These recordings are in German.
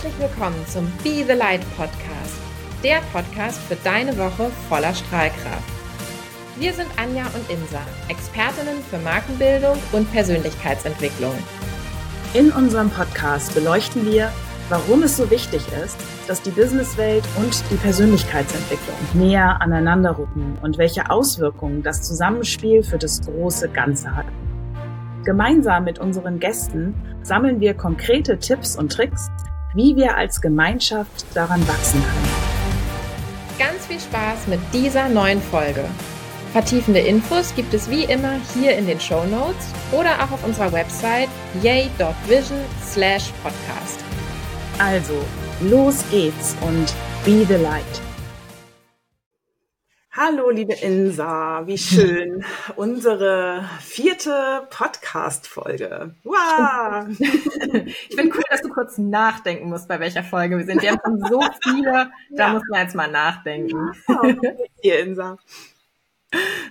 Herzlich willkommen zum Be the Light Podcast, der Podcast für deine Woche voller Strahlkraft. Wir sind Anja und Insa, Expertinnen für Markenbildung und Persönlichkeitsentwicklung. In unserem Podcast beleuchten wir, warum es so wichtig ist, dass die Businesswelt und die Persönlichkeitsentwicklung näher aneinander rücken und welche Auswirkungen das Zusammenspiel für das große Ganze hat. Gemeinsam mit unseren Gästen sammeln wir konkrete Tipps und Tricks, wie wir als Gemeinschaft daran wachsen können. Ganz viel Spaß mit dieser neuen Folge. Vertiefende Infos gibt es wie immer hier in den Show Notes oder auch auf unserer Website yay.vision slash podcast. Also, los geht's und be the light. Hallo, liebe Insa, wie schön. Unsere vierte Podcast-Folge. Wow! Ich finde cool, dass du kurz nachdenken musst, bei welcher Folge wir sind. Wir haben schon so viele, da ja. muss man jetzt mal nachdenken. Ja, hier, Insa.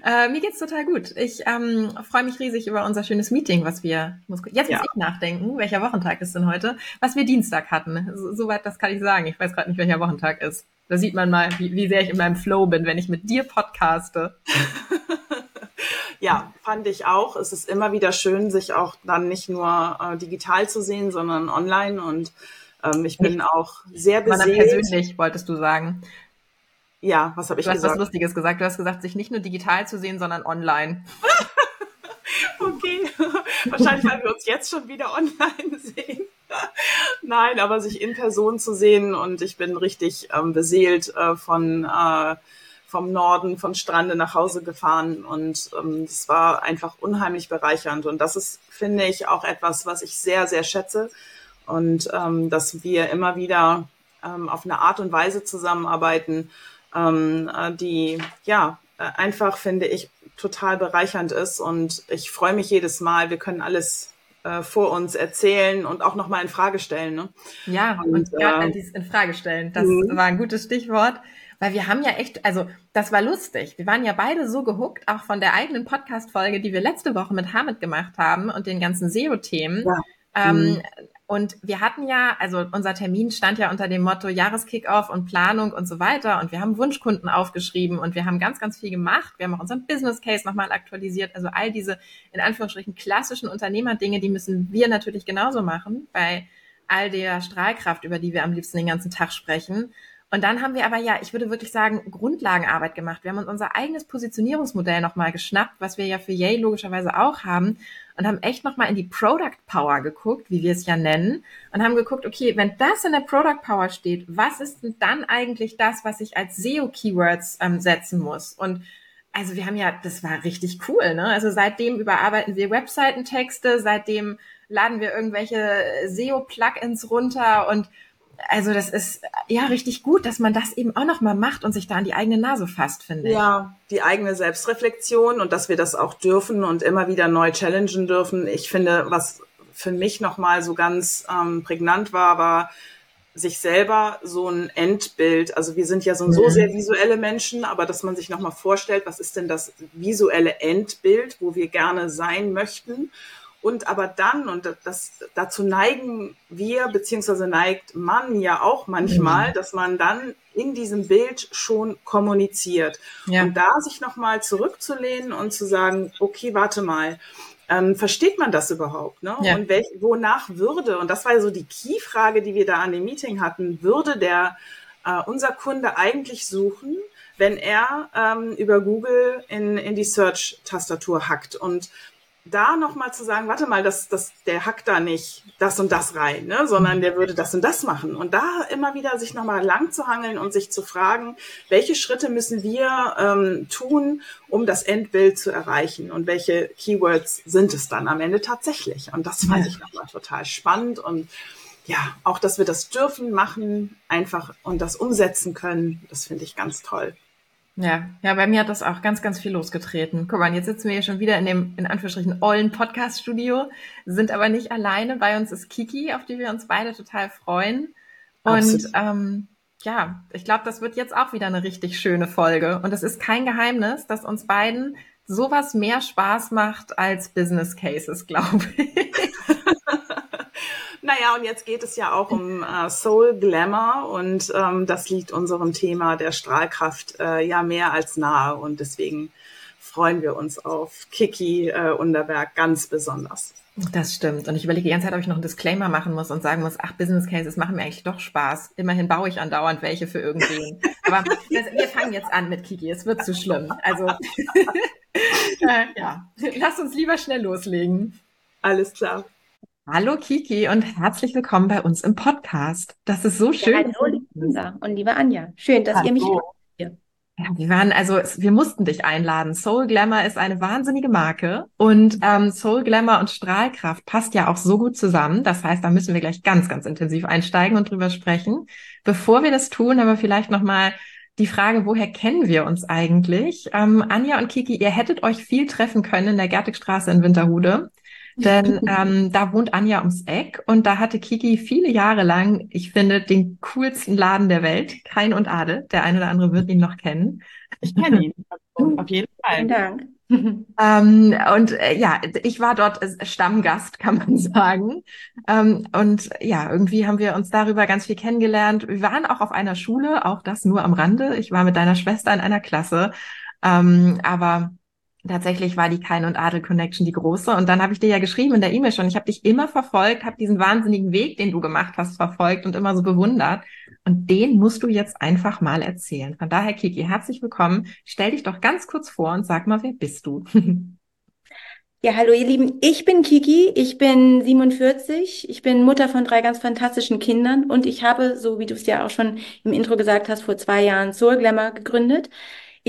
Äh, mir geht's total gut. Ich ähm, freue mich riesig über unser schönes Meeting, was wir, muss, jetzt ja. muss ich nachdenken, welcher Wochentag ist denn heute, was wir Dienstag hatten. Soweit, so das kann ich sagen. Ich weiß gerade nicht, welcher Wochentag ist. Da sieht man mal, wie, wie sehr ich in meinem Flow bin, wenn ich mit dir podcaste. ja, fand ich auch. Es ist immer wieder schön, sich auch dann nicht nur äh, digital zu sehen, sondern online und ähm, ich bin auch sehr beseelt. persönlich, wolltest du sagen. Ja, was habe ich du gesagt? Du hast was Lustiges gesagt. Du hast gesagt, sich nicht nur digital zu sehen, sondern online. okay. Wahrscheinlich, weil wir uns jetzt schon wieder online sehen. Nein, aber sich in Person zu sehen und ich bin richtig ähm, beseelt äh, von äh, vom Norden, von Strande nach Hause gefahren und ähm, es war einfach unheimlich bereichernd und das ist, finde ich, auch etwas, was ich sehr, sehr schätze und ähm, dass wir immer wieder ähm, auf eine Art und Weise zusammenarbeiten, ähm, äh, die ja äh, einfach, finde ich, total bereichernd ist. Und ich freue mich jedes Mal. Wir können alles äh, vor uns erzählen und auch nochmal in Frage stellen. Ne? Ja, und, und gerade äh, dieses in Frage stellen, das mhm. war ein gutes Stichwort. Weil wir haben ja echt, also das war lustig. Wir waren ja beide so gehuckt, auch von der eigenen Podcast-Folge, die wir letzte Woche mit Hamid gemacht haben und den ganzen SEO-Themen. Ja. Ähm, mhm. Und wir hatten ja, also unser Termin stand ja unter dem Motto Jahreskickoff und Planung und so weiter. Und wir haben Wunschkunden aufgeschrieben und wir haben ganz, ganz viel gemacht. Wir haben auch unseren Business Case nochmal aktualisiert. Also all diese, in Anführungsstrichen, klassischen Unternehmerdinge, die müssen wir natürlich genauso machen bei all der Strahlkraft, über die wir am liebsten den ganzen Tag sprechen. Und dann haben wir aber ja, ich würde wirklich sagen, Grundlagenarbeit gemacht. Wir haben uns unser eigenes Positionierungsmodell nochmal geschnappt, was wir ja für Yay logischerweise auch haben und haben echt nochmal in die Product Power geguckt, wie wir es ja nennen, und haben geguckt, okay, wenn das in der Product Power steht, was ist denn dann eigentlich das, was ich als SEO-Keywords ähm, setzen muss? Und also wir haben ja, das war richtig cool, ne? Also seitdem überarbeiten wir Webseitentexte, seitdem laden wir irgendwelche SEO-Plugins runter und also das ist ja richtig gut, dass man das eben auch noch mal macht und sich da an die eigene Nase fasst, finde ich. Ja, die eigene Selbstreflexion und dass wir das auch dürfen und immer wieder neu challengen dürfen. Ich finde, was für mich noch mal so ganz ähm, prägnant war, war sich selber so ein Endbild, also wir sind ja so, so mhm. sehr visuelle Menschen, aber dass man sich nochmal vorstellt, was ist denn das visuelle Endbild, wo wir gerne sein möchten und aber dann, und das, dazu neigen wir, beziehungsweise neigt man ja auch manchmal, mhm. dass man dann in diesem Bild schon kommuniziert. Ja. Und da sich nochmal zurückzulehnen und zu sagen, okay, warte mal, ähm, versteht man das überhaupt? Ne? Ja. Und welch, wonach würde, und das war ja so die Key-Frage, die wir da an dem Meeting hatten, würde der äh, unser Kunde eigentlich suchen, wenn er ähm, über Google in, in die Search-Tastatur hackt? Und da nochmal zu sagen, warte mal, das, das, der hackt da nicht das und das rein, ne, sondern der würde das und das machen. Und da immer wieder sich nochmal lang zu hangeln und sich zu fragen, welche Schritte müssen wir ähm, tun, um das Endbild zu erreichen und welche Keywords sind es dann am Ende tatsächlich. Und das fand ja. ich nochmal total spannend und ja, auch, dass wir das dürfen, machen, einfach und das umsetzen können, das finde ich ganz toll. Ja, ja, bei mir hat das auch ganz, ganz viel losgetreten. Guck mal, jetzt sitzen wir hier schon wieder in dem, in Anführungsstrichen, ollen Podcast-Studio, sind aber nicht alleine. Bei uns ist Kiki, auf die wir uns beide total freuen. Und ähm, ja, ich glaube, das wird jetzt auch wieder eine richtig schöne Folge. Und es ist kein Geheimnis, dass uns beiden sowas mehr Spaß macht als Business Cases, glaube ich. Naja, und jetzt geht es ja auch um äh, Soul Glamour und ähm, das liegt unserem Thema der Strahlkraft äh, ja mehr als nahe und deswegen freuen wir uns auf Kiki äh, Underberg ganz besonders. Das stimmt. Und ich überlege die ganze Zeit, ob ich noch einen Disclaimer machen muss und sagen muss, ach, Business Cases machen mir eigentlich doch Spaß. Immerhin baue ich andauernd welche für irgendwen. Aber das, wir fangen jetzt an mit Kiki. Es wird zu schlimm. Also, äh, ja, lass uns lieber schnell loslegen. Alles klar. Hallo Kiki und herzlich willkommen bei uns im Podcast. Das ist so schön. Ja, hallo, Lisa und liebe Anja. Schön, dass hallo. ihr mich ja, wir waren, also wir mussten dich einladen. Soul Glamour ist eine wahnsinnige Marke und ähm, Soul Glamour und Strahlkraft passt ja auch so gut zusammen. Das heißt, da müssen wir gleich ganz, ganz intensiv einsteigen und drüber sprechen. Bevor wir das tun, aber vielleicht nochmal die Frage, woher kennen wir uns eigentlich? Ähm, Anja und Kiki, ihr hättet euch viel treffen können in der Gertigstraße in Winterhude. Denn ähm, da wohnt Anja ums Eck und da hatte Kiki viele Jahre lang, ich finde, den coolsten Laden der Welt, Kein und Adel. Der eine oder andere wird ihn noch kennen. Ich kenne ihn, also, auf jeden Fall. Vielen Dank. ähm, und äh, ja, ich war dort Stammgast, kann man sagen. Ähm, und ja, irgendwie haben wir uns darüber ganz viel kennengelernt. Wir waren auch auf einer Schule, auch das nur am Rande. Ich war mit deiner Schwester in einer Klasse. Ähm, aber tatsächlich war die Kein und Adel Connection die große. Und dann habe ich dir ja geschrieben in der E-Mail schon, ich habe dich immer verfolgt, habe diesen wahnsinnigen Weg, den du gemacht hast, verfolgt und immer so bewundert. Und den musst du jetzt einfach mal erzählen. Von daher, Kiki, herzlich willkommen. Stell dich doch ganz kurz vor und sag mal, wer bist du? Ja, hallo ihr Lieben, ich bin Kiki, ich bin 47, ich bin Mutter von drei ganz fantastischen Kindern und ich habe, so wie du es ja auch schon im Intro gesagt hast, vor zwei Jahren Soul Glamour gegründet.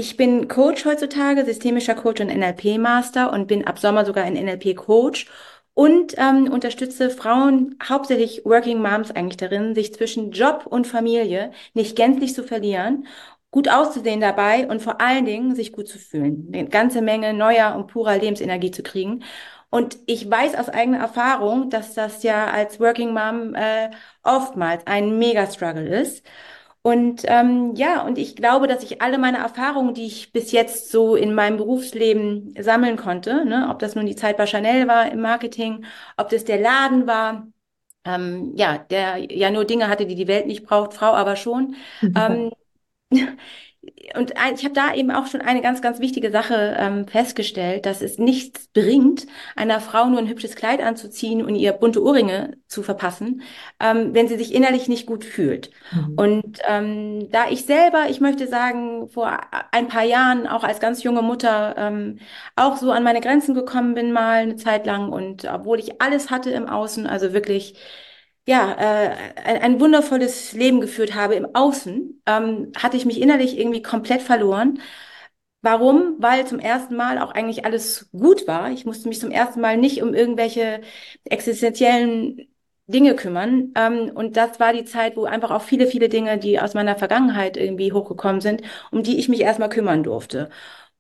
Ich bin Coach heutzutage, systemischer Coach und NLP-Master und bin ab Sommer sogar ein NLP-Coach und ähm, unterstütze Frauen, hauptsächlich Working Moms eigentlich darin, sich zwischen Job und Familie nicht gänzlich zu verlieren, gut auszusehen dabei und vor allen Dingen sich gut zu fühlen, eine ganze Menge neuer und purer Lebensenergie zu kriegen. Und ich weiß aus eigener Erfahrung, dass das ja als Working Mom äh, oftmals ein Mega-Struggle ist. Und ähm, ja, und ich glaube, dass ich alle meine Erfahrungen, die ich bis jetzt so in meinem Berufsleben sammeln konnte, ne, ob das nun die Zeit bei Chanel war im Marketing, ob das der Laden war, ähm, ja, der ja nur Dinge hatte, die die Welt nicht braucht, Frau aber schon. ähm, und ich habe da eben auch schon eine ganz, ganz wichtige Sache ähm, festgestellt, dass es nichts bringt, einer Frau nur ein hübsches Kleid anzuziehen und ihr bunte Ohrringe zu verpassen, ähm, wenn sie sich innerlich nicht gut fühlt. Mhm. Und ähm, da ich selber, ich möchte sagen, vor ein paar Jahren auch als ganz junge Mutter ähm, auch so an meine Grenzen gekommen bin mal eine Zeit lang und obwohl ich alles hatte im Außen, also wirklich ja, äh, ein, ein wundervolles Leben geführt habe im Außen, ähm, hatte ich mich innerlich irgendwie komplett verloren. Warum? Weil zum ersten Mal auch eigentlich alles gut war. Ich musste mich zum ersten Mal nicht um irgendwelche existenziellen Dinge kümmern. Ähm, und das war die Zeit, wo einfach auch viele, viele Dinge, die aus meiner Vergangenheit irgendwie hochgekommen sind, um die ich mich erstmal kümmern durfte.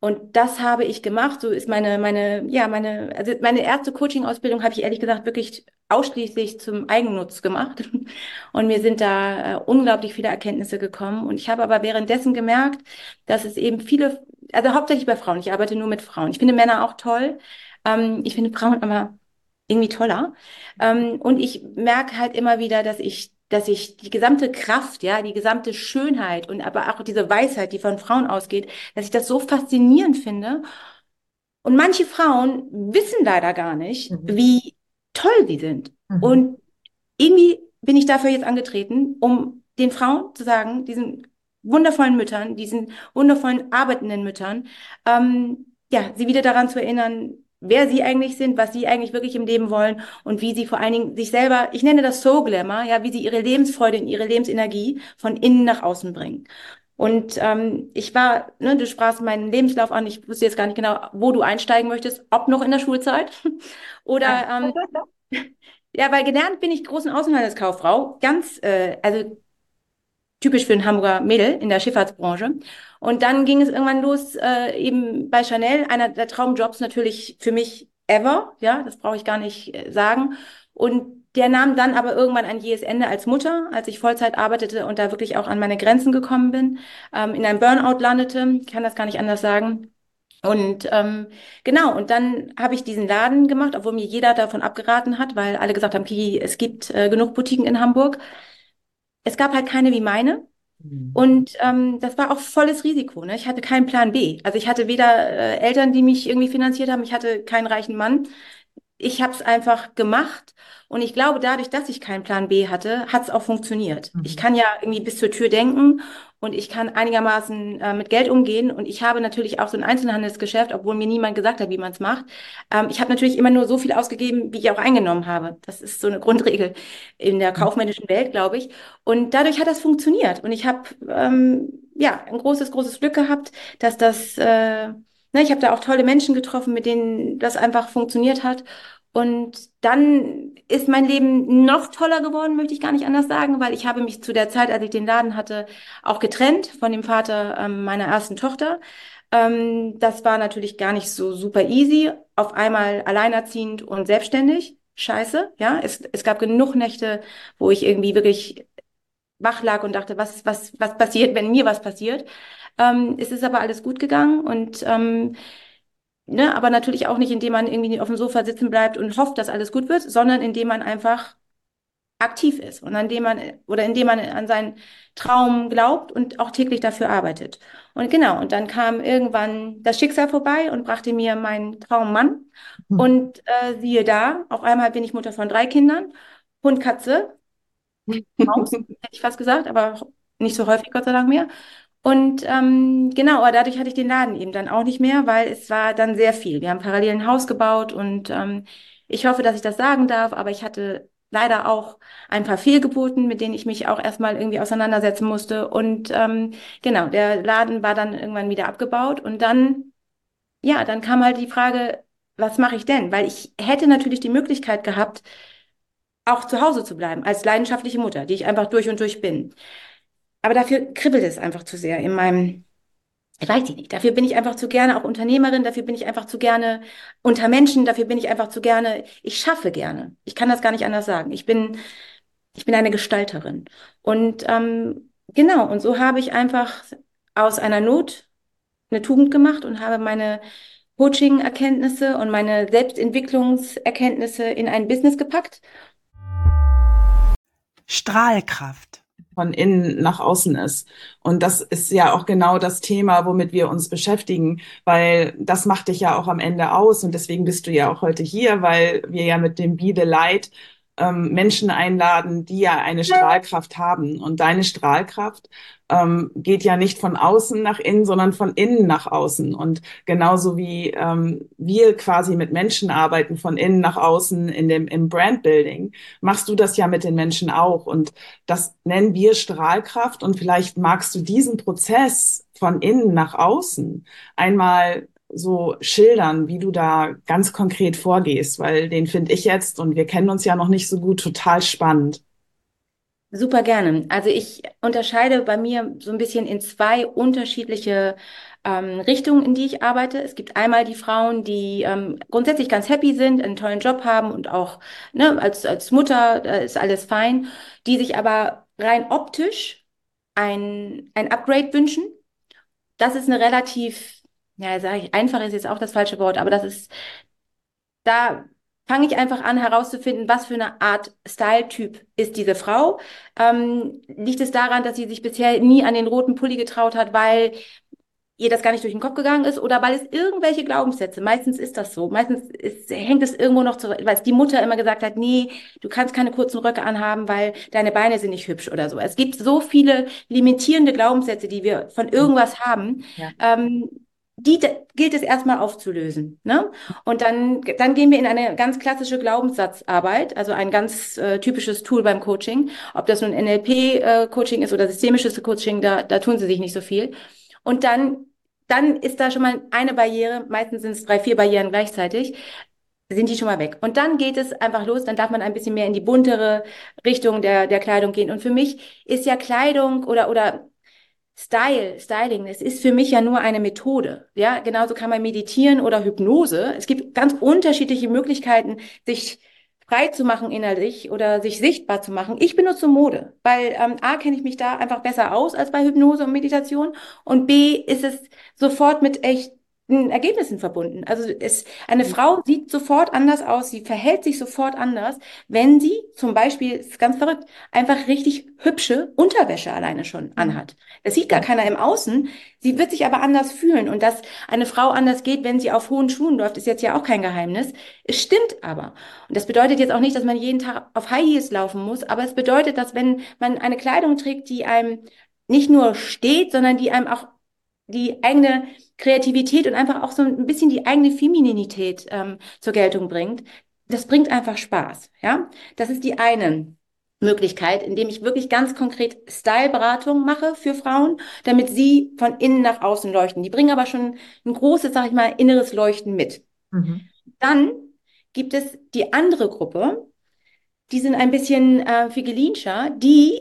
Und das habe ich gemacht. So ist meine, meine, ja, meine, also meine erste Coaching-Ausbildung habe ich ehrlich gesagt wirklich ausschließlich zum Eigennutz gemacht. Und mir sind da äh, unglaublich viele Erkenntnisse gekommen. Und ich habe aber währenddessen gemerkt, dass es eben viele, also hauptsächlich bei Frauen, ich arbeite nur mit Frauen. Ich finde Männer auch toll. Ähm, ich finde Frauen aber irgendwie toller. Ähm, und ich merke halt immer wieder, dass ich dass ich die gesamte Kraft, ja, die gesamte Schönheit und aber auch diese Weisheit, die von Frauen ausgeht, dass ich das so faszinierend finde. Und manche Frauen wissen leider gar nicht, mhm. wie toll sie sind. Mhm. Und irgendwie bin ich dafür jetzt angetreten, um den Frauen zu sagen, diesen wundervollen Müttern, diesen wundervollen arbeitenden Müttern, ähm, ja, sie wieder daran zu erinnern, wer sie eigentlich sind, was sie eigentlich wirklich im Leben wollen und wie sie vor allen Dingen sich selber, ich nenne das Soul Glamour, ja, wie sie ihre Lebensfreude und ihre Lebensenergie von innen nach außen bringen. Und ähm, ich war, ne, du sprachst meinen Lebenslauf an, ich wusste jetzt gar nicht genau, wo du einsteigen möchtest, ob noch in der Schulzeit oder ähm, ja, weil gelernt bin ich großen Außenhandelskauffrau, ganz, äh, also typisch für ein Hamburger Mädel in der Schifffahrtsbranche. Und dann ging es irgendwann los, äh, eben bei Chanel, einer der Traumjobs natürlich für mich ever, ja, das brauche ich gar nicht äh, sagen. Und der nahm dann aber irgendwann ein jähes Ende als Mutter, als ich Vollzeit arbeitete und da wirklich auch an meine Grenzen gekommen bin, ähm, in einem Burnout landete, ich kann das gar nicht anders sagen. Und ähm, genau, und dann habe ich diesen Laden gemacht, obwohl mir jeder davon abgeraten hat, weil alle gesagt haben, Kiki, es gibt äh, genug Boutiquen in Hamburg. Es gab halt keine wie meine. Mhm. Und ähm, das war auch volles Risiko. Ne? Ich hatte keinen Plan B. Also ich hatte weder äh, Eltern, die mich irgendwie finanziert haben, ich hatte keinen reichen Mann. Ich habe es einfach gemacht und ich glaube, dadurch, dass ich keinen Plan B hatte, hat es auch funktioniert. Mhm. Ich kann ja irgendwie bis zur Tür denken und ich kann einigermaßen äh, mit Geld umgehen. Und ich habe natürlich auch so ein Einzelhandelsgeschäft, obwohl mir niemand gesagt hat, wie man es macht. Ähm, ich habe natürlich immer nur so viel ausgegeben, wie ich auch eingenommen habe. Das ist so eine Grundregel in der kaufmännischen Welt, glaube ich. Und dadurch hat das funktioniert. Und ich habe ähm, ja ein großes, großes Glück gehabt, dass das, äh, ne, ich habe da auch tolle Menschen getroffen, mit denen das einfach funktioniert hat. Und dann ist mein Leben noch toller geworden, möchte ich gar nicht anders sagen, weil ich habe mich zu der Zeit, als ich den Laden hatte, auch getrennt von dem Vater ähm, meiner ersten Tochter. Ähm, das war natürlich gar nicht so super easy. Auf einmal alleinerziehend und selbstständig. Scheiße, ja. Es, es gab genug Nächte, wo ich irgendwie wirklich wach lag und dachte, was, was, was passiert, wenn mir was passiert. Ähm, es ist aber alles gut gegangen und ähm, Ne, aber natürlich auch nicht, indem man irgendwie auf dem Sofa sitzen bleibt und hofft, dass alles gut wird, sondern indem man einfach aktiv ist und indem man oder indem man an seinen Traum glaubt und auch täglich dafür arbeitet. Und genau, und dann kam irgendwann das Schicksal vorbei und brachte mir meinen Traummann. Mhm. Und äh, siehe da, auf einmal bin ich Mutter von drei Kindern, Hund, Katze, Maus, hätte ich fast gesagt, aber nicht so häufig, Gott sei Dank mehr. Und ähm, genau, aber dadurch hatte ich den Laden eben dann auch nicht mehr, weil es war dann sehr viel. Wir haben parallel ein Haus gebaut und ähm, ich hoffe, dass ich das sagen darf, aber ich hatte leider auch ein paar Fehlgeburten, mit denen ich mich auch erstmal irgendwie auseinandersetzen musste. Und ähm, genau, der Laden war dann irgendwann wieder abgebaut und dann, ja, dann kam halt die Frage, was mache ich denn? Weil ich hätte natürlich die Möglichkeit gehabt, auch zu Hause zu bleiben, als leidenschaftliche Mutter, die ich einfach durch und durch bin. Aber dafür kribbelt es einfach zu sehr in meinem, ich weiß ich nicht, dafür bin ich einfach zu gerne auch Unternehmerin, dafür bin ich einfach zu gerne unter Menschen, dafür bin ich einfach zu gerne, ich schaffe gerne. Ich kann das gar nicht anders sagen. Ich bin, ich bin eine Gestalterin. Und ähm, genau, und so habe ich einfach aus einer Not eine Tugend gemacht und habe meine Coaching-Erkenntnisse und meine Selbstentwicklungserkenntnisse in ein Business gepackt. Strahlkraft von innen nach außen ist. Und das ist ja auch genau das Thema, womit wir uns beschäftigen, weil das macht dich ja auch am Ende aus. Und deswegen bist du ja auch heute hier, weil wir ja mit dem Be the Light ähm, Menschen einladen, die ja eine Strahlkraft haben. Und deine Strahlkraft ähm, geht ja nicht von außen nach innen, sondern von innen nach außen. Und genauso wie ähm, wir quasi mit Menschen arbeiten, von innen nach außen in dem, im Brandbuilding, machst du das ja mit den Menschen auch. Und das nennen wir Strahlkraft. Und vielleicht magst du diesen Prozess von innen nach außen einmal so schildern, wie du da ganz konkret vorgehst, weil den finde ich jetzt, und wir kennen uns ja noch nicht so gut, total spannend. Super gerne. Also ich unterscheide bei mir so ein bisschen in zwei unterschiedliche ähm, Richtungen, in die ich arbeite. Es gibt einmal die Frauen, die ähm, grundsätzlich ganz happy sind, einen tollen Job haben und auch ne, als, als Mutter äh, ist alles fein, die sich aber rein optisch ein, ein Upgrade wünschen. Das ist eine relativ, ja, sage ich, einfach ist jetzt auch das falsche Wort, aber das ist, da fange ich einfach an herauszufinden, was für eine Art Style-Typ ist diese Frau. Ähm, liegt es daran, dass sie sich bisher nie an den roten Pulli getraut hat, weil ihr das gar nicht durch den Kopf gegangen ist oder weil es irgendwelche Glaubenssätze, meistens ist das so, meistens ist, hängt es irgendwo noch zu, weil es die Mutter immer gesagt hat, nee, du kannst keine kurzen Röcke anhaben, weil deine Beine sind nicht hübsch oder so. Es gibt so viele limitierende Glaubenssätze, die wir von irgendwas haben. Ja. Ähm, die gilt es erstmal aufzulösen. Ne? Und dann, dann gehen wir in eine ganz klassische Glaubenssatzarbeit, also ein ganz äh, typisches Tool beim Coaching. Ob das nun NLP-Coaching äh, ist oder systemisches Coaching, da, da tun sie sich nicht so viel. Und dann, dann ist da schon mal eine Barriere, meistens sind es drei, vier Barrieren gleichzeitig, sind die schon mal weg. Und dann geht es einfach los, dann darf man ein bisschen mehr in die buntere Richtung der, der Kleidung gehen. Und für mich ist ja Kleidung oder, oder Style, Styling, es ist für mich ja nur eine Methode. Ja, genauso kann man meditieren oder Hypnose. Es gibt ganz unterschiedliche Möglichkeiten, sich frei zu machen innerlich oder sich sichtbar zu machen. Ich benutze Mode, weil ähm, A kenne ich mich da einfach besser aus als bei Hypnose und Meditation und B ist es sofort mit echt Ergebnissen verbunden. Also es, eine mhm. Frau sieht sofort anders aus, sie verhält sich sofort anders, wenn sie zum Beispiel, ist ganz verrückt, einfach richtig hübsche Unterwäsche alleine schon mhm. anhat. Das sieht gar keiner im Außen. Sie wird sich aber anders fühlen. Und dass eine Frau anders geht, wenn sie auf hohen Schuhen läuft, ist jetzt ja auch kein Geheimnis. Es stimmt aber. Und das bedeutet jetzt auch nicht, dass man jeden Tag auf High Heels laufen muss, aber es bedeutet, dass wenn man eine Kleidung trägt, die einem nicht nur steht, sondern die einem auch die eigene Kreativität und einfach auch so ein bisschen die eigene Femininität ähm, zur Geltung bringt, das bringt einfach Spaß. Ja, das ist die eine Möglichkeit, indem ich wirklich ganz konkret Styleberatung mache für Frauen, damit sie von innen nach außen leuchten. Die bringen aber schon ein großes, sag ich mal, inneres Leuchten mit. Mhm. Dann gibt es die andere Gruppe, die sind ein bisschen äh, figelinscher, die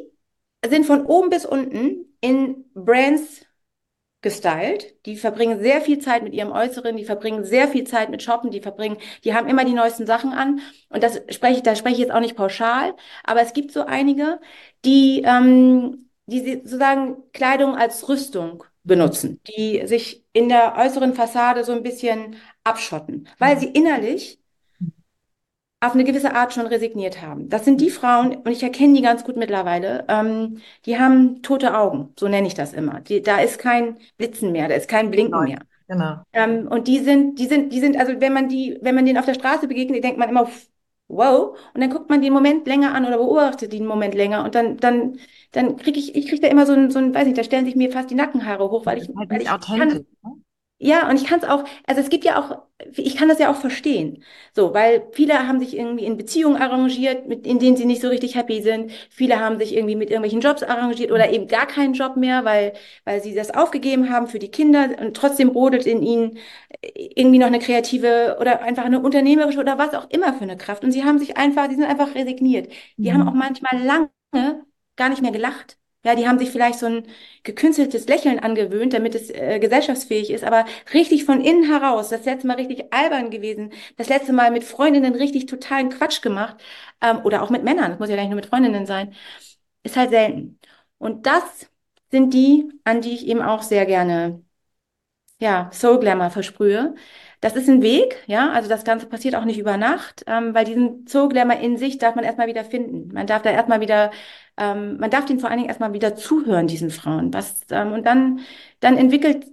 sind von oben bis unten in Brands gestylt. Die verbringen sehr viel Zeit mit ihrem Äußeren, die verbringen sehr viel Zeit mit Shoppen, die verbringen, die haben immer die neuesten Sachen an. Und das spreche ich, da spreche ich jetzt auch nicht pauschal, aber es gibt so einige, die, ähm, die sozusagen Kleidung als Rüstung benutzen, die sich in der äußeren Fassade so ein bisschen abschotten, weil sie innerlich auf eine gewisse Art schon resigniert haben. Das sind die Frauen, und ich erkenne die ganz gut mittlerweile, ähm, die haben tote Augen, so nenne ich das immer. Die, da ist kein Blitzen mehr, da ist kein Blinken genau. mehr. Genau. Ähm, und die sind, die sind, die sind, also wenn man die, wenn man denen auf der Straße begegnet, denkt man immer, wow, und dann guckt man den Moment länger an oder beobachtet den Moment länger und dann, dann, dann kriege ich, ich kriege da immer so ein, so ein, weiß nicht, da stellen sich mir fast die Nackenhaare hoch, weil ich, halt weil ich kann, ja, und ich kann es auch, also es gibt ja auch, ich kann das ja auch verstehen. So, weil viele haben sich irgendwie in Beziehungen arrangiert, mit, in denen sie nicht so richtig happy sind. Viele haben sich irgendwie mit irgendwelchen Jobs arrangiert oder eben gar keinen Job mehr, weil, weil sie das aufgegeben haben für die Kinder und trotzdem brodelt in ihnen irgendwie noch eine kreative oder einfach eine unternehmerische oder was auch immer für eine Kraft. Und sie haben sich einfach, die sind einfach resigniert. Die mhm. haben auch manchmal lange gar nicht mehr gelacht. Ja, die haben sich vielleicht so ein gekünsteltes Lächeln angewöhnt, damit es äh, gesellschaftsfähig ist, aber richtig von innen heraus, das letzte Mal richtig albern gewesen, das letzte Mal mit Freundinnen richtig totalen Quatsch gemacht ähm, oder auch mit Männern, das muss ja gar nicht nur mit Freundinnen sein, ist halt selten. Und das sind die, an die ich eben auch sehr gerne, ja, Soul Glamour versprühe. Das ist ein Weg, ja, also das Ganze passiert auch nicht über Nacht, ähm, weil diesen Soul Glamour in sich darf man erstmal wieder finden. Man darf da erstmal wieder ähm, man darf den vor allen Dingen erstmal wieder zuhören, diesen Frauen. Was, ähm, und dann, dann entwickelt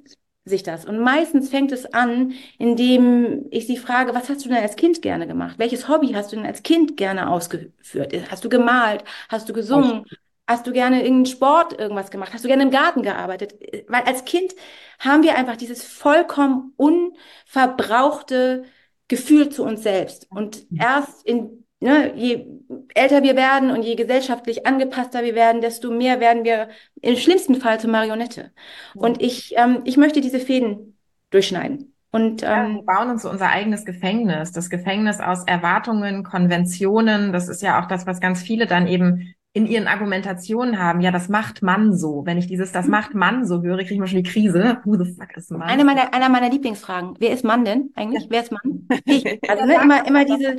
sich das. Und meistens fängt es an, indem ich sie frage, was hast du denn als Kind gerne gemacht? Welches Hobby hast du denn als Kind gerne ausgeführt? Hast du gemalt? Hast du gesungen? Hast du gerne irgendeinen Sport irgendwas gemacht? Hast du gerne im Garten gearbeitet? Weil als Kind haben wir einfach dieses vollkommen unverbrauchte Gefühl zu uns selbst. Und erst in ne, je älter wir werden und je gesellschaftlich angepasster wir werden, desto mehr werden wir im schlimmsten Fall zur Marionette. Und ich, ähm, ich möchte diese Fäden durchschneiden. Und, ähm, ja, wir bauen uns so unser eigenes Gefängnis, das Gefängnis aus Erwartungen, Konventionen. Das ist ja auch das, was ganz viele dann eben in ihren Argumentationen haben, ja, das macht man so. Wenn ich dieses, das macht man so höre, kriege ich mal schon die Krise. Who the fuck is man? Eine meiner, einer meiner Lieblingsfragen. Wer ist Mann denn eigentlich? Wer ist Mann? Ich. Also ne, immer, immer diese,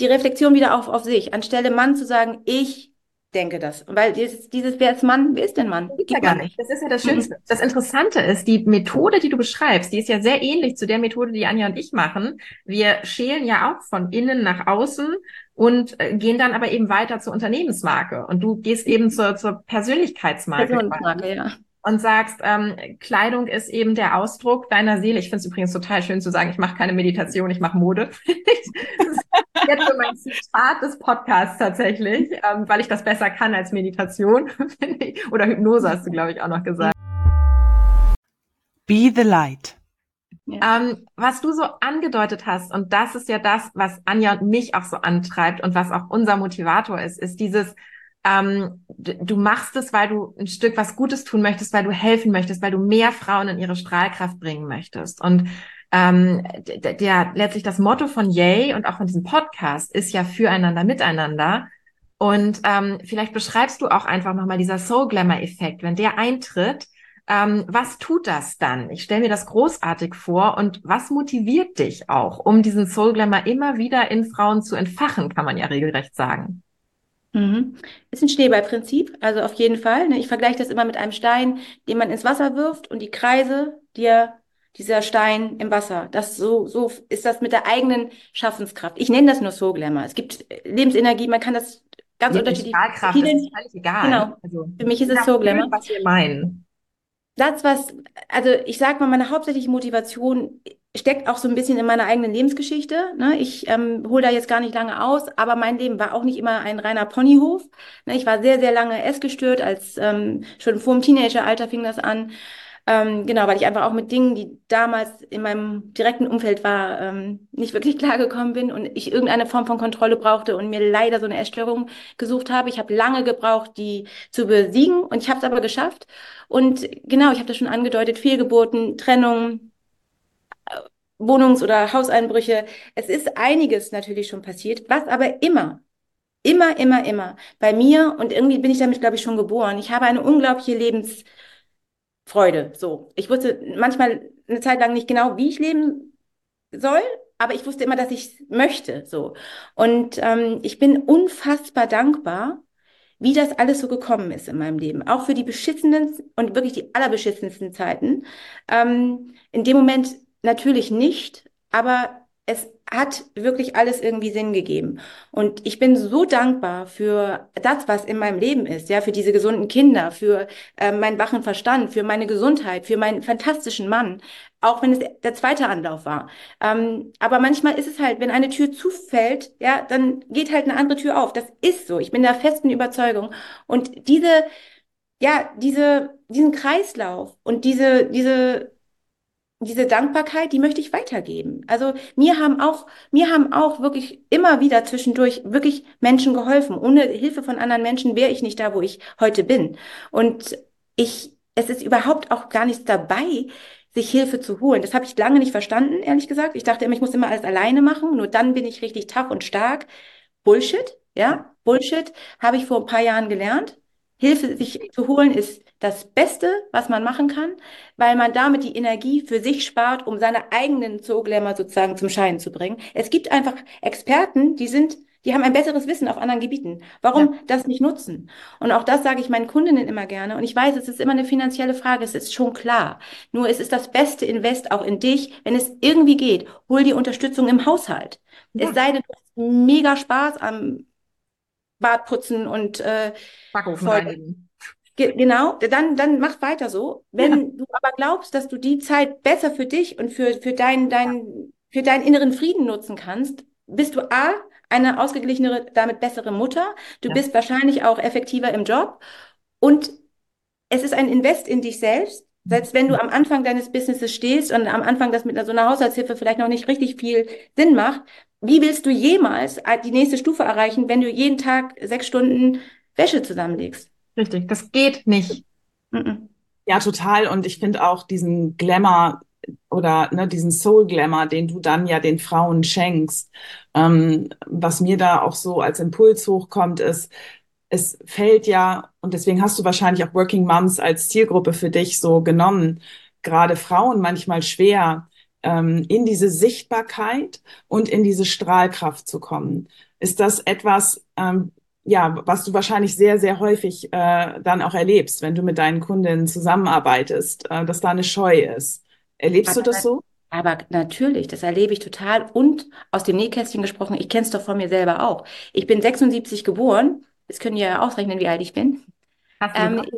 die Reflexion wieder auf, auf sich, anstelle Mann zu sagen, ich denke das. Weil dieses, dieses wer ist Mann, wer ist denn Mann? Gibt ja gar nicht. Das ist ja das Schönste. Mhm. Das Interessante ist, die Methode, die du beschreibst, die ist ja sehr ähnlich zu der Methode, die Anja und ich machen. Wir schälen ja auch von innen nach außen und äh, gehen dann aber eben weiter zur Unternehmensmarke. Und du gehst eben zur, zur Persönlichkeitsmarke. Persönlichkeitsmarke, ja und sagst, ähm, Kleidung ist eben der Ausdruck deiner Seele. Ich finde es übrigens total schön zu sagen, ich mache keine Meditation, ich mache Mode. das ist jetzt so mein Zitat des Podcasts tatsächlich, ähm, weil ich das besser kann als Meditation. Oder Hypnose hast du, glaube ich, auch noch gesagt. Be the light. Ja. Ähm, was du so angedeutet hast, und das ist ja das, was Anja und mich auch so antreibt und was auch unser Motivator ist, ist dieses, ähm, du machst es, weil du ein Stück was Gutes tun möchtest, weil du helfen möchtest, weil du mehr Frauen in ihre Strahlkraft bringen möchtest. Und ähm, der, der letztlich das Motto von Yay und auch von diesem Podcast ist ja füreinander, miteinander. Und ähm, vielleicht beschreibst du auch einfach nochmal dieser Soul Glamour Effekt, wenn der eintritt. Ähm, was tut das dann? Ich stelle mir das großartig vor und was motiviert dich auch, um diesen Soul Glamour immer wieder in Frauen zu entfachen, kann man ja regelrecht sagen. Mhm. Ist ein Schneeballprinzip, also auf jeden Fall. Ne? Ich vergleiche das immer mit einem Stein, den man ins Wasser wirft und die Kreise, die er dieser Stein im Wasser. Das so, so ist das mit der eigenen Schaffenskraft. Ich nenne das nur Soul Glamour. Es gibt Lebensenergie, man kann das ganz Nee, unterschiedlich. Strahlkraft Viele, ist völlig egal. genau. Also, Für mich ist es Soul Glamour. was wir meinen. Das, was, also ich sag mal, meine hauptsächliche Motivation steckt auch so ein bisschen in meiner eigenen Lebensgeschichte. Ne? Ich ähm, hole da jetzt gar nicht lange aus, aber mein Leben war auch nicht immer ein reiner Ponyhof. Ne? Ich war sehr, sehr lange essgestört, als ähm, schon vor dem Teenageralter fing das an. Ähm, genau, weil ich einfach auch mit Dingen, die damals in meinem direkten Umfeld war, ähm, nicht wirklich klargekommen bin und ich irgendeine Form von Kontrolle brauchte und mir leider so eine Essstörung gesucht habe. Ich habe lange gebraucht, die zu besiegen und ich habe es aber geschafft. Und genau, ich habe das schon angedeutet, Fehlgeburten, Trennung, äh, Wohnungs- oder Hauseinbrüche. Es ist einiges natürlich schon passiert, was aber immer, immer, immer, immer bei mir und irgendwie bin ich damit, glaube ich, schon geboren. Ich habe eine unglaubliche Lebensfreude. So, ich wusste manchmal eine Zeit lang nicht genau, wie ich leben soll, aber ich wusste immer, dass ich möchte. So und ähm, ich bin unfassbar dankbar wie das alles so gekommen ist in meinem Leben. Auch für die beschissenen und wirklich die allerbeschissensten Zeiten. Ähm, in dem Moment natürlich nicht, aber es hat wirklich alles irgendwie Sinn gegeben. Und ich bin so dankbar für das, was in meinem Leben ist, ja, für diese gesunden Kinder, für äh, meinen wachen Verstand, für meine Gesundheit, für meinen fantastischen Mann, auch wenn es der zweite Anlauf war. Ähm, aber manchmal ist es halt, wenn eine Tür zufällt, ja, dann geht halt eine andere Tür auf. Das ist so. Ich bin der festen Überzeugung. Und diese, ja, diese, diesen Kreislauf und diese, diese, diese Dankbarkeit, die möchte ich weitergeben. Also mir haben auch, mir haben auch wirklich immer wieder zwischendurch wirklich Menschen geholfen. Ohne Hilfe von anderen Menschen wäre ich nicht da, wo ich heute bin. Und ich, es ist überhaupt auch gar nichts dabei, sich Hilfe zu holen. Das habe ich lange nicht verstanden, ehrlich gesagt. Ich dachte immer, ich muss immer alles alleine machen. Nur dann bin ich richtig tough und stark. Bullshit, ja, Bullshit habe ich vor ein paar Jahren gelernt. Hilfe sich zu holen ist das Beste, was man machen kann, weil man damit die Energie für sich spart, um seine eigenen Zooglämmer sozusagen zum Scheinen zu bringen. Es gibt einfach Experten, die sind, die haben ein besseres Wissen auf anderen Gebieten. Warum Ja. das nicht nutzen? Und auch das sage ich meinen Kundinnen immer gerne. Und ich weiß, es ist immer eine finanzielle Frage, es ist schon klar. Nur es ist das beste Invest auch in dich, wenn es irgendwie geht. Hol dir Unterstützung im Haushalt. Ja. Es sei denn, du hast mega Spaß am Badputzen und äh, Backofen reinigen. Ge genau, dann, dann mach weiter so. Wenn du aber glaubst, dass du die Zeit besser für dich und für, für deinen, deinen, für deinen inneren Frieden nutzen kannst, bist du A, eine ausgeglichenere, damit bessere Mutter. Du Ja. bist wahrscheinlich auch effektiver im Job. Und es ist ein Invest in dich selbst. Selbst wenn du am Anfang deines Businesses stehst und am Anfang das mit so einer Haushaltshilfe vielleicht noch nicht richtig viel Sinn macht, wie willst du jemals die nächste Stufe erreichen, wenn du jeden Tag sechs Stunden Wäsche zusammenlegst? Richtig, das geht nicht. Mhm. Ja, total. Und ich finde auch diesen Glamour oder ne, diesen Soul Glamour, den du dann ja den Frauen schenkst, ähm, was mir da auch so als Impuls hochkommt, ist, es fällt ja, und deswegen hast du wahrscheinlich auch Working Moms als Zielgruppe für dich so genommen, gerade Frauen manchmal schwer, ähm, in diese Sichtbarkeit und in diese Strahlkraft zu kommen. Ist das etwas, ähm, ja, was du wahrscheinlich sehr, sehr häufig äh, dann auch erlebst, wenn du mit deinen Kundinnen zusammenarbeitest, äh, dass da eine Scheu ist. Erlebst du das so? Aber natürlich, das erlebe ich total. Und aus dem Nähkästchen gesprochen, ich kenne es doch von mir selber auch. Ich bin 76 geboren. Das können ja ausrechnen, wie alt ich bin. Ähm.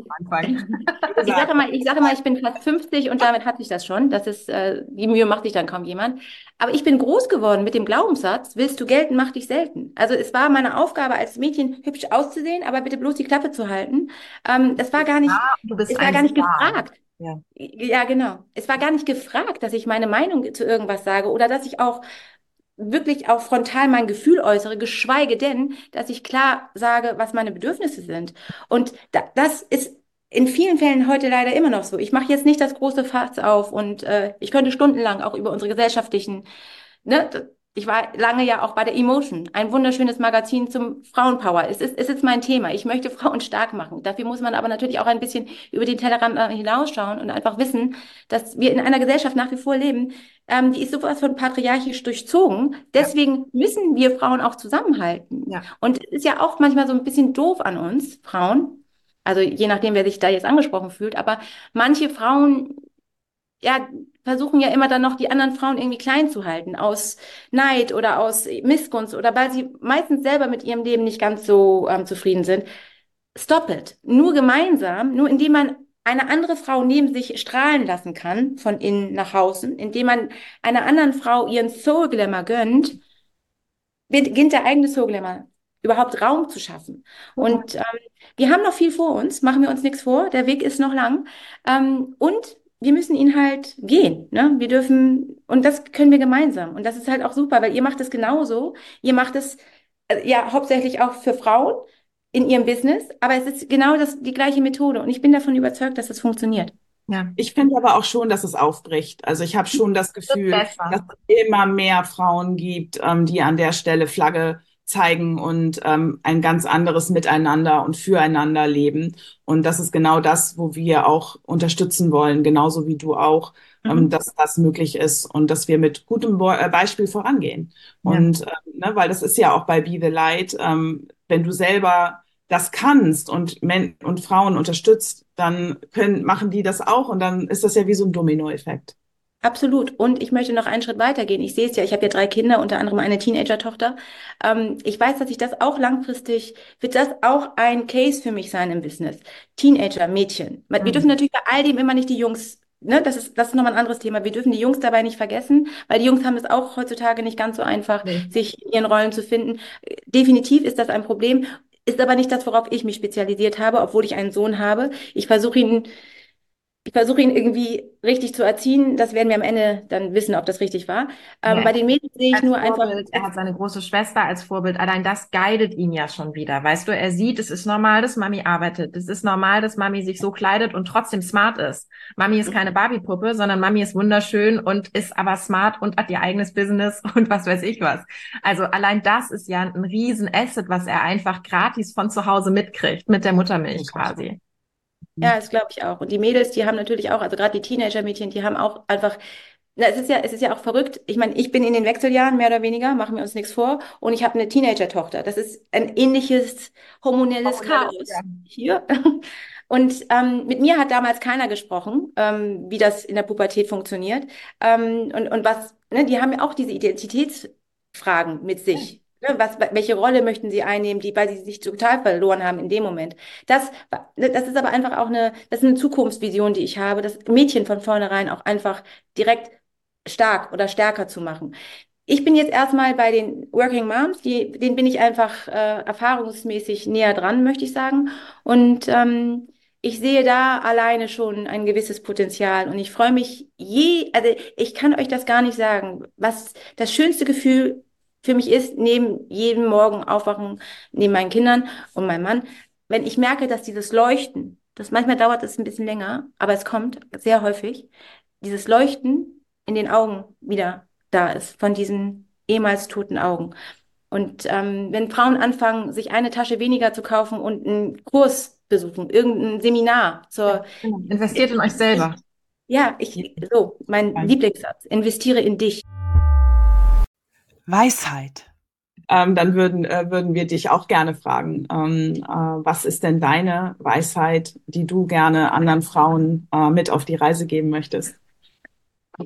Ich sage mal, ich sage mal, ich bin fast 50 und damit hatte ich das schon. Das ist, äh, die Mühe macht sich dann kaum jemand. Aber ich bin groß geworden mit dem Glaubenssatz, willst du gelten, mach dich selten. Also es war meine Aufgabe als Mädchen hübsch auszusehen, aber bitte bloß die Klappe zu halten. Ähm, das war gar nicht, Ah, du bist es war gar nicht Star. gefragt. Ja. Ja, genau. Es war gar nicht gefragt, dass ich meine Meinung zu irgendwas sage oder dass ich auch wirklich auch frontal mein Gefühl äußere, geschweige denn, dass ich klar sage, was meine Bedürfnisse sind. Und da, das ist in vielen Fällen heute leider immer noch so. Ich mache jetzt nicht das große Fass auf und äh, ich könnte stundenlang auch über unsere gesellschaftlichen, ne, ich war lange ja auch bei der Emotion, ein wunderschönes Magazin zum Frauenpower. Es ist, es ist mein Thema. Ich möchte Frauen stark machen. Dafür muss man aber natürlich auch ein bisschen über den Tellerrand hinausschauen und einfach wissen, dass wir in einer Gesellschaft nach wie vor leben, ähm, die ist sowas von patriarchisch durchzogen. Deswegen müssen wir Frauen auch zusammenhalten. Ja. Und es ist ja auch manchmal so ein bisschen doof an uns, Frauen. Also je nachdem, wer sich da jetzt angesprochen fühlt. Aber manche Frauen, ja, versuchen ja immer dann noch die anderen Frauen irgendwie klein zu halten, aus Neid oder aus Missgunst oder weil sie meistens selber mit ihrem Leben nicht ganz so ähm, zufrieden sind. Stop it. Nur gemeinsam, nur indem man eine andere Frau neben sich strahlen lassen kann, von innen nach außen, indem man einer anderen Frau ihren Soul Glamour gönnt, beginnt der eigene Soul Glamour überhaupt Raum zu schaffen. Und ähm, wir haben noch viel vor uns, machen wir uns nichts vor, der Weg ist noch lang. Ähm, und wir müssen ihn halt gehen. Ne? Wir dürfen, und das können wir gemeinsam. Und das ist halt auch super, weil ihr macht es genauso. Ihr macht es äh, ja hauptsächlich auch für Frauen in ihrem Business, aber es ist genau das, die gleiche Methode. Und ich bin davon überzeugt, dass das funktioniert. Ja. Ich finde aber auch schon, dass es aufbricht. Also ich habe schon das Gefühl, das dass es immer mehr Frauen gibt, ähm, die an der Stelle Flagge zeigen und ähm, ein ganz anderes Miteinander und Füreinander leben. Und das ist genau das, wo wir auch unterstützen wollen, genauso wie du auch, ähm, mhm. ähm, dass das möglich ist und dass wir mit gutem Bo äh, Beispiel vorangehen. Ja. Und ähm, ne, weil das ist ja auch bei Be the Light, ähm, wenn du selber das kannst und, Men und Frauen unterstützt, dann können, machen die das auch und dann ist das ja wie so ein Dominoeffekt. Absolut. Und ich möchte noch einen Schritt weitergehen. Ich sehe es ja, ich habe ja drei Kinder, unter anderem eine Teenager-Tochter. Ähm, ich weiß, dass ich das auch langfristig, wird das auch ein Case für mich sein im Business. Teenager, Mädchen. Wir mhm. dürfen natürlich bei all dem immer nicht die Jungs, ne, das ist, das ist nochmal ein anderes Thema. Wir dürfen die Jungs dabei nicht vergessen, weil die Jungs haben es auch heutzutage nicht ganz so einfach, nee. sich in ihren Rollen zu finden. Definitiv ist das ein Problem, ist aber nicht das, worauf ich mich spezialisiert habe, obwohl ich einen Sohn habe. Ich versuche ihn ich versuche ihn irgendwie richtig zu erziehen. Das werden wir am Ende dann wissen, ob das richtig war. Ähm, ja, bei den Mädchen sehe ich nur Vorbild, einfach. Er hat seine große Schwester als Vorbild. Allein das guidet ihn ja schon wieder. Weißt du, er sieht, es ist normal, dass Mami arbeitet. Es ist normal, dass Mami sich so kleidet und trotzdem smart ist. Mami ist keine Barbie-Puppe, sondern Mami ist wunderschön und ist aber smart und hat ihr eigenes Business und was weiß ich was. Also allein das ist ja ein riesen Asset, was er einfach gratis von zu Hause mitkriegt, mit der Muttermilch quasi. Ja, das glaube ich auch. Und die Mädels, die haben natürlich auch, also gerade die Teenager-Mädchen, die haben auch einfach na, es ist ja, es ist ja auch verrückt. Ich meine, ich bin in den Wechseljahren mehr oder weniger, machen wir uns nichts vor, und ich habe eine Teenager-Tochter. Das ist ein ähnliches hormonelles Chaos ja. hier. Und ähm, mit mir hat damals keiner gesprochen, ähm, wie das in der Pubertät funktioniert. Ähm, und, und was, ne, die haben ja auch diese Identitätsfragen mit sich. Ne, was, welche Rolle möchten sie einnehmen, die, weil sie sich total verloren haben in dem Moment. Das, ne, das ist aber einfach auch eine, das ist eine Zukunftsvision, die ich habe, das Mädchen von vornherein auch einfach direkt stark oder stärker zu machen. Ich bin jetzt erstmal bei den Working Moms, die, denen bin ich einfach äh, erfahrungsmäßig näher dran, möchte ich sagen. Und ähm, ich sehe da alleine schon ein gewisses Potenzial und ich freue mich je, also ich kann euch das gar nicht sagen, was das schönste Gefühl für mich ist, neben jedem Morgen aufwachen, neben meinen Kindern und meinem Mann, wenn ich merke, dass dieses Leuchten, das manchmal dauert es ein bisschen länger, aber es kommt sehr häufig, dieses Leuchten in den Augen wieder da ist, von diesen ehemals toten Augen. Und ähm, wenn Frauen anfangen, sich eine Tasche weniger zu kaufen und einen Kurs besuchen, irgendein Seminar zur genau. investiert in euch selber. Ja, ich so mein Lieblingssatz: Investiere in dich. Weisheit. Ähm, dann würden, äh, würden wir dich auch gerne fragen, ähm, äh, was ist denn deine Weisheit, die du gerne anderen Frauen äh, mit auf die Reise geben möchtest?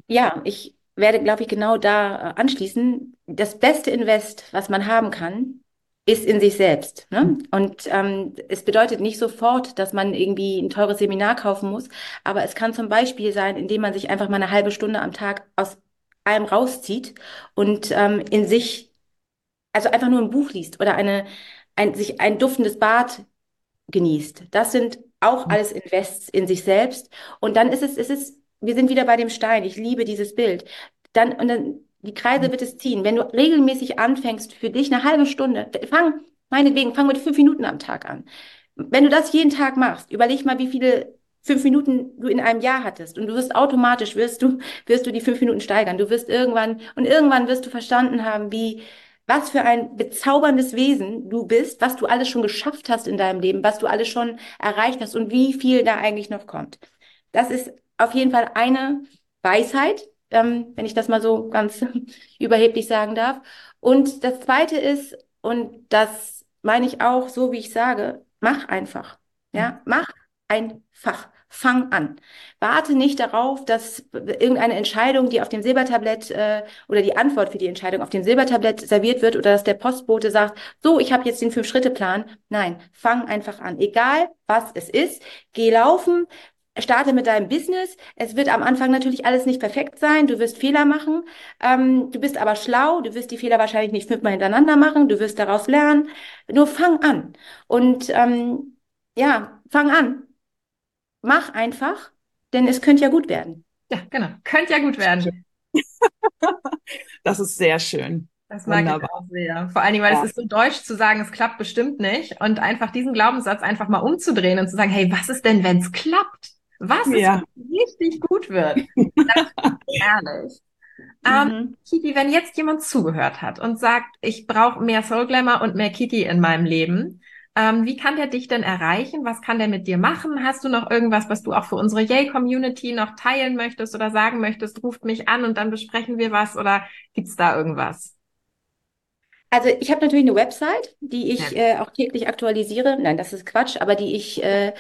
Ja, ich werde, glaube ich, genau da äh, anschließen. Das beste Invest, was man haben kann, ist in sich selbst. Ne? Und ähm, es bedeutet nicht sofort, dass man irgendwie ein teures Seminar kaufen muss, aber es kann zum Beispiel sein, indem man sich einfach mal eine halbe Stunde am Tag aus allem rauszieht und ähm, in sich, also einfach nur ein Buch liest oder eine, ein, sich ein duftendes Bad genießt. Das sind auch mhm. alles Invests in sich selbst. Und dann ist es, ist es, wir sind wieder bei dem Stein. Ich liebe dieses Bild. Dann, und dann, die Kreise mhm. wird es ziehen. Wenn du regelmäßig anfängst, für dich eine halbe Stunde, fang, meinetwegen, fang mit fünf Minuten am Tag an. Wenn du das jeden Tag machst, überleg mal, wie viele fünf Minuten du in einem Jahr hattest und du wirst automatisch, wirst du, wirst du die fünf Minuten steigern. Du wirst irgendwann, und irgendwann wirst du verstanden haben, wie, was für ein bezauberndes Wesen du bist, was du alles schon geschafft hast in deinem Leben, was du alles schon erreicht hast und wie viel da eigentlich noch kommt. Das ist auf jeden Fall eine Weisheit, ähm, wenn ich das mal so ganz überheblich sagen darf. Und das zweite ist, und das meine ich auch so, wie ich sage, mach einfach. Ja, mach einfach. Fang an. Warte nicht darauf, dass irgendeine Entscheidung, die auf dem Silbertablett äh, oder die Antwort für die Entscheidung auf dem Silbertablett serviert wird oder dass der Postbote sagt, so, ich habe jetzt den Fünf-Schritte-Plan. Nein, fang einfach an. Egal, was es ist, geh laufen, starte mit deinem Business. Es wird am Anfang natürlich alles nicht perfekt sein. Du wirst Fehler machen. Ähm, du bist aber schlau. Du wirst die Fehler wahrscheinlich nicht fünfmal hintereinander machen. Du wirst daraus lernen. Nur fang an. Und ähm, ja, fang an. Mach einfach, denn es könnte ja gut werden. Ja, genau. Könnte ja gut werden. das ist sehr schön. Das mag Wunderbar. ich auch sehr. Vor allen Dingen, weil ja. es ist so deutsch zu sagen, es klappt bestimmt nicht und einfach diesen Glaubenssatz einfach mal umzudrehen und zu sagen, hey, was ist denn, wenn es klappt? Was ja. ist, richtig gut wird? Das ist ehrlich. Ähm, mhm. Kiki, wenn jetzt jemand zugehört hat und sagt, ich brauche mehr Soul Glamour und mehr Kiki in meinem Leben, ähm, wie kann der dich denn erreichen? Was kann der mit dir machen? Hast du noch irgendwas, was du auch für unsere Yay-Community noch teilen möchtest oder sagen möchtest? Ruft mich an und dann besprechen wir was oder gibt's da irgendwas? Also ich habe natürlich eine Website, die ich ja. äh, auch täglich aktualisiere. Nein, das ist Quatsch, aber die ich äh,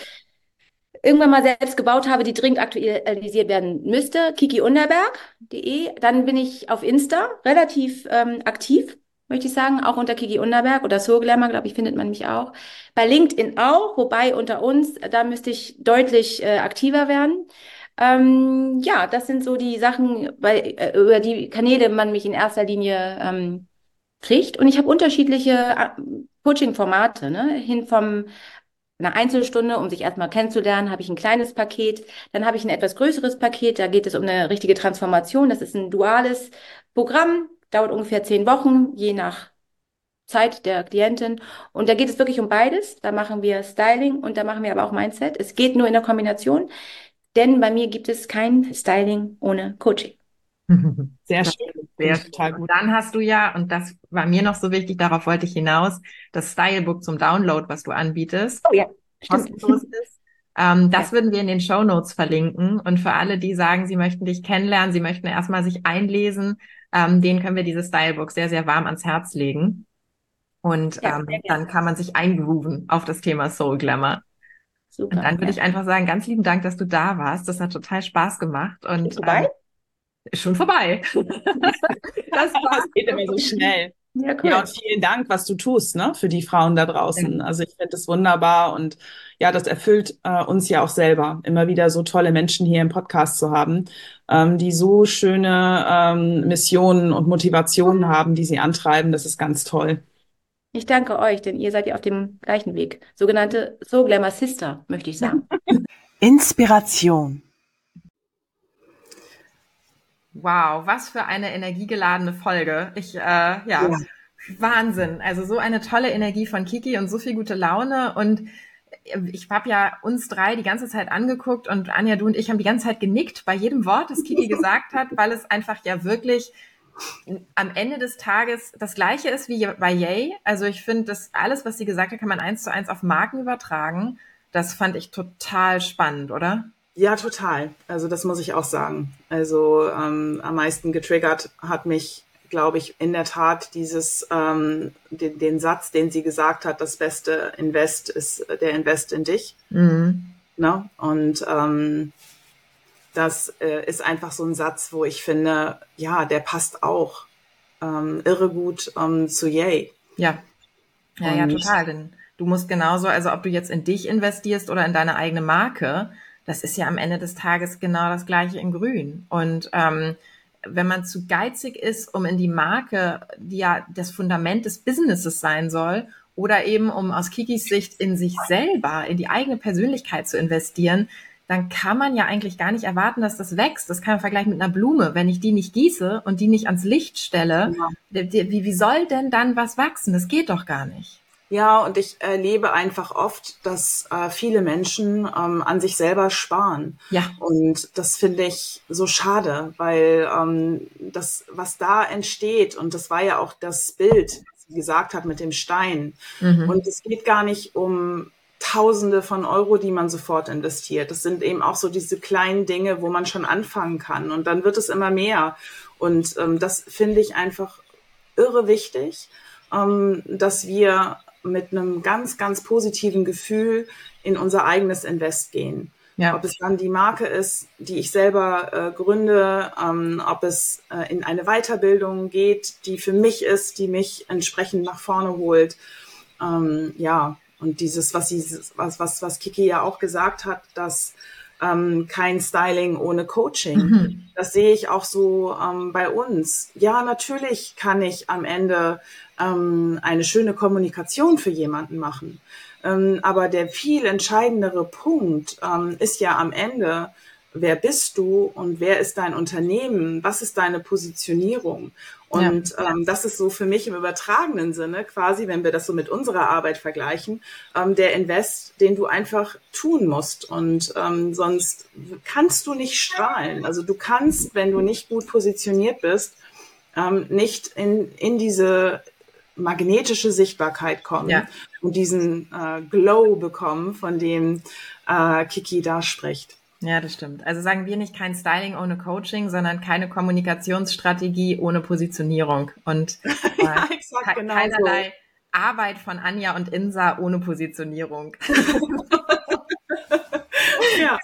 irgendwann mal selbst gebaut habe, die dringend aktualisiert werden müsste, kikiunderberg.de. Dann bin ich auf Insta relativ ähm, aktiv, möchte ich sagen, auch unter Kiki Underberg oder So Glamour, glaube ich, findet man mich auch. Bei LinkedIn auch, wobei unter uns, da müsste ich deutlich äh, aktiver werden. Ähm, ja, das sind so die Sachen, bei, äh, über die Kanäle man mich in erster Linie ähm, kriegt. Und ich habe unterschiedliche äh, Coaching-Formate, ne? hin vom eine Einzelstunde, um sich erstmal kennenzulernen, habe ich ein kleines Paket. Dann habe ich ein etwas größeres Paket. Da geht es um eine richtige Transformation. Das ist ein duales Programm, dauert ungefähr zehn Wochen, je nach Zeit der Klientin. Und da geht es wirklich um beides. Da machen wir Styling und da machen wir aber auch Mindset. Es geht nur in der Kombination, denn bei mir gibt es kein Styling ohne Coaching. Sehr schön. Sehr total gut. Dann hast du ja, und das war mir noch so wichtig, darauf wollte ich hinaus, das Stylebook zum Download, was du anbietest. Oh ja, stimmt. Ist. Ähm, das ja. würden wir in den Show Notes verlinken. Und für alle, die sagen, sie möchten dich kennenlernen, sie möchten erstmal sich einlesen, ähm, denen können wir dieses Stylebook sehr, sehr warm ans Herz legen. Und ja, ähm, dann kann man sich eingrooven auf das Thema Soul Glamour. Super. Und dann würde ja. ich einfach sagen, ganz lieben Dank, dass du da warst. Das hat total Spaß gemacht. Und ähm, ist schon vorbei. das, das geht immer so schnell. Ja, cool. ja, und vielen Dank, was du tust, ne, für die Frauen da draußen. Also ich finde das wunderbar und ja, das erfüllt äh, uns ja auch selber, immer wieder so tolle Menschen hier im Podcast zu haben, ähm, die so schöne ähm, Missionen und Motivationen haben, die sie antreiben. Das ist ganz toll. Ich danke euch, denn ihr seid ja auf dem gleichen Weg. Sogenannte So Glamour Sister, möchte ich sagen. Inspiration. Wow, was für eine energiegeladene Folge. Ich, äh, ja, ja, Wahnsinn. Also so eine tolle Energie von Kiki und so viel gute Laune. Und ich habe ja uns drei die ganze Zeit angeguckt und Anja, du und ich haben die ganze Zeit genickt bei jedem Wort, das Kiki gesagt hat, weil es einfach ja wirklich am Ende des Tages das gleiche ist wie bei Yay. Also ich finde, dass alles, was sie gesagt hat, kann man eins zu eins auf Marken übertragen. Das fand ich total spannend, oder? Ja, total. Also das muss ich auch sagen. Also ähm, am meisten getriggert hat mich, glaube ich, in der Tat dieses ähm, den, den Satz, den sie gesagt hat: Das beste Invest ist der Invest in dich. Mhm. Ne? Und ähm, das äh, ist einfach so ein Satz, wo ich finde, ja, der passt auch ähm, irre gut ähm, zu Yay. Ja, ja, Und ja, total. Denn du musst genauso, also ob du jetzt in dich investierst oder in deine eigene Marke, das ist ja am Ende des Tages genau das gleiche in Grün. Und ähm, wenn man zu geizig ist, um in die Marke, die ja das Fundament des Businesses sein soll, oder eben um aus Kikis Sicht in sich selber, in die eigene Persönlichkeit zu investieren, dann kann man ja eigentlich gar nicht erwarten, dass das wächst. Das kann man vergleichen mit einer Blume. Wenn ich die nicht gieße und die nicht ans Licht stelle, ja. wie, wie soll denn dann was wachsen? Das geht doch gar nicht. Ja, und ich erlebe einfach oft, dass äh, viele Menschen ähm, an sich selber sparen. Ja. Und das finde ich so schade, weil ähm, das, was da entsteht, und das war ja auch das Bild, was sie gesagt hat mit dem Stein. Mhm. Und es geht gar nicht um Tausende von Euro, die man sofort investiert. Das sind eben auch so diese kleinen Dinge, wo man schon anfangen kann. Und dann wird es immer mehr. Und ähm, das finde ich einfach irre wichtig, ähm, dass wir mit einem ganz, ganz positiven Gefühl in unser eigenes Invest gehen. Ja. Ob es dann die Marke ist, die ich selber äh, gründe, ähm, ob es äh, in eine Weiterbildung geht, die für mich ist, die mich entsprechend nach vorne holt. Ähm, ja, und dieses, was sie, was, was, was Kiki ja auch gesagt hat, dass ähm, kein Styling ohne Coaching. Mhm. Das sehe ich auch so ähm, bei uns. Ja, natürlich kann ich am Ende ähm, eine schöne Kommunikation für jemanden machen. Ähm, aber der viel entscheidendere Punkt ähm, ist ja am Ende, wer bist du und wer ist dein Unternehmen? Was ist deine Positionierung? Und ja. ähm, das ist so für mich im übertragenen Sinne quasi, wenn wir das so mit unserer Arbeit vergleichen, ähm, der Invest, den du einfach tun musst. Und ähm, sonst kannst du nicht strahlen. Also du kannst, wenn du nicht gut positioniert bist, ähm, nicht in, in diese magnetische Sichtbarkeit kommen ja. und diesen äh, Glow bekommen, von dem äh, Kiki da spricht. Ja, das stimmt. Also sagen wir nicht kein Styling ohne Coaching, sondern keine Kommunikationsstrategie ohne Positionierung und äh, ja, exakt, genau keinerlei so. Arbeit von Anja und Insa ohne Positionierung. ja.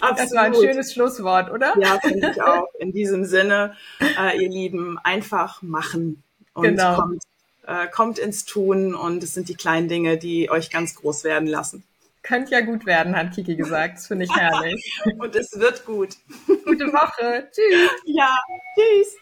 Absolut. Das war ein schönes Schlusswort, oder? Ja, finde ich auch. In diesem Sinne, äh, ihr Lieben, einfach machen und genau. kommt äh, kommt ins Tun und es sind die kleinen Dinge, die euch ganz groß werden lassen. Könnte ja gut werden, hat Kiki gesagt. Das finde ich herrlich. und es wird gut. Gute Woche. Tschüss. Ja, tschüss.